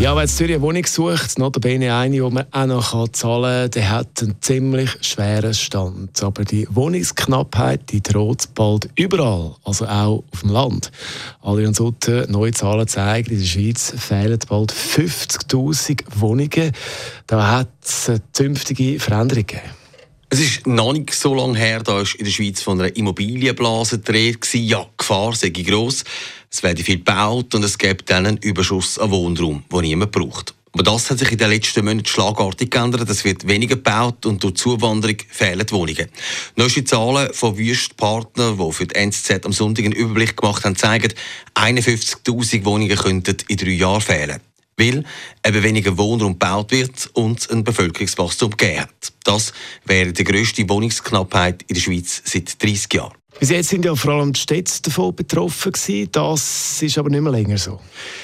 Ja, wer in Zürich eine Wohnung sucht, notabene eine, die man auch noch zahlen kann, der hat einen ziemlich schweren Stand. Aber die Wohnungsknappheit die droht bald überall, also auch auf dem Land. Adrian Sutter, neue Zahlen zeigen, in der Schweiz fehlen bald 50'000 Wohnungen. Da hat es eine zünftige Veränderung gegeben. Es ist noch nicht so lange her, da war in der Schweiz von einer Immobilienblase gedreht. Ja, die Gefahr sei gross. Es werde viel gebaut und es gibt dann einen Überschuss an Wohnraum, den niemand braucht. Aber das hat sich in den letzten Monaten schlagartig geändert. Es wird weniger gebaut und durch Zuwanderung fehlen die Wohnungen. Neueste Zahlen von Wüstpartnern, die für die NZZ am Sonntag einen Überblick gemacht haben, zeigen, 51.000 Wohnungen könnten in drei Jahren fehlen. Weil eben weniger Wohnraum gebaut wird und ein Bevölkerungswachstum gegeben hat. Das wäre die grösste Wohnungsknappheit in der Schweiz seit 30 Jahren. Bis jetzt sind ja vor allem die Städte davon betroffen gewesen. Das ist aber nicht mehr länger so.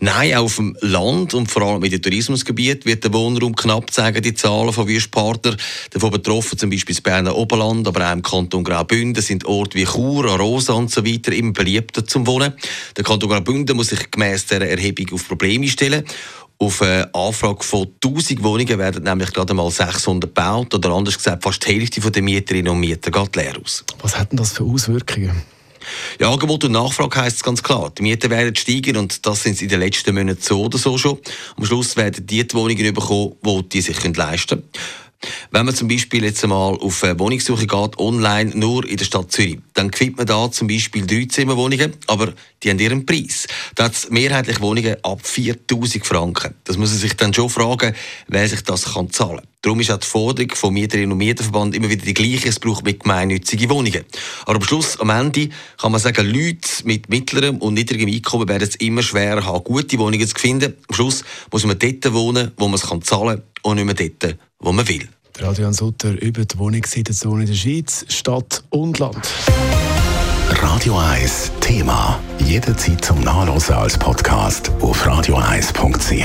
Nein, auf dem Land und vor allem in den Tourismusgebieten wird der Wohnraum knapp, sagen die Zahlen von Wüstpartner. Davon betroffen zum Beispiel das Berner Oberland, aber auch im Kanton Graubünden sind Orte wie Chur, Arosa und so weiter immer beliebter zum Wohnen. Der Kanton Graubünden muss sich gemäss dieser Erhebung auf Probleme stellen. Auf eine Anfrage von 1000 Wohnungen werden nämlich gerade mal 600 gebaut. Oder anders gesagt, fast die Hälfte der Mieterinnen und Mieter geht leer aus. Was hat denn das für Auswirkungen? Ja, Angebot und Nachfrage heisst es ganz klar. Die Mieten werden steigen und das sind sie in den letzten Monaten so oder so schon. Am Schluss werden die, die Wohnungen bekommen, die die sich leisten können. Wenn man zum Beispiel jetzt einmal auf eine Wohnungssuche geht, online nur in der Stadt Zürich, dann findet man da zum Beispiel drei Zimmerwohnungen, aber die haben ihren Preis. Da hat es mehrheitlich Wohnungen ab 4000 Franken. Das muss man sich dann schon fragen, wer sich das kann zahlen kann. Darum ist auch die Forderung vom Mieterinnen und Mieterverband immer wieder die gleiche. Es braucht mit gemeinnützigen Wohnungen. Aber am Schluss, am Ende, kann man sagen, Leute mit mittlerem und niedrigem Einkommen werden es immer schwerer haben, gute Wohnungen zu finden. Am Schluss muss man dort wohnen, wo man es zahlen kann und nicht mehr dort, wo man will. Adrian Sutter über die Wohnungssituation in der Schweiz, Stadt und Land. Radio 1 Thema. Jederzeit zum Nachlesen als Podcast auf radio1.ch.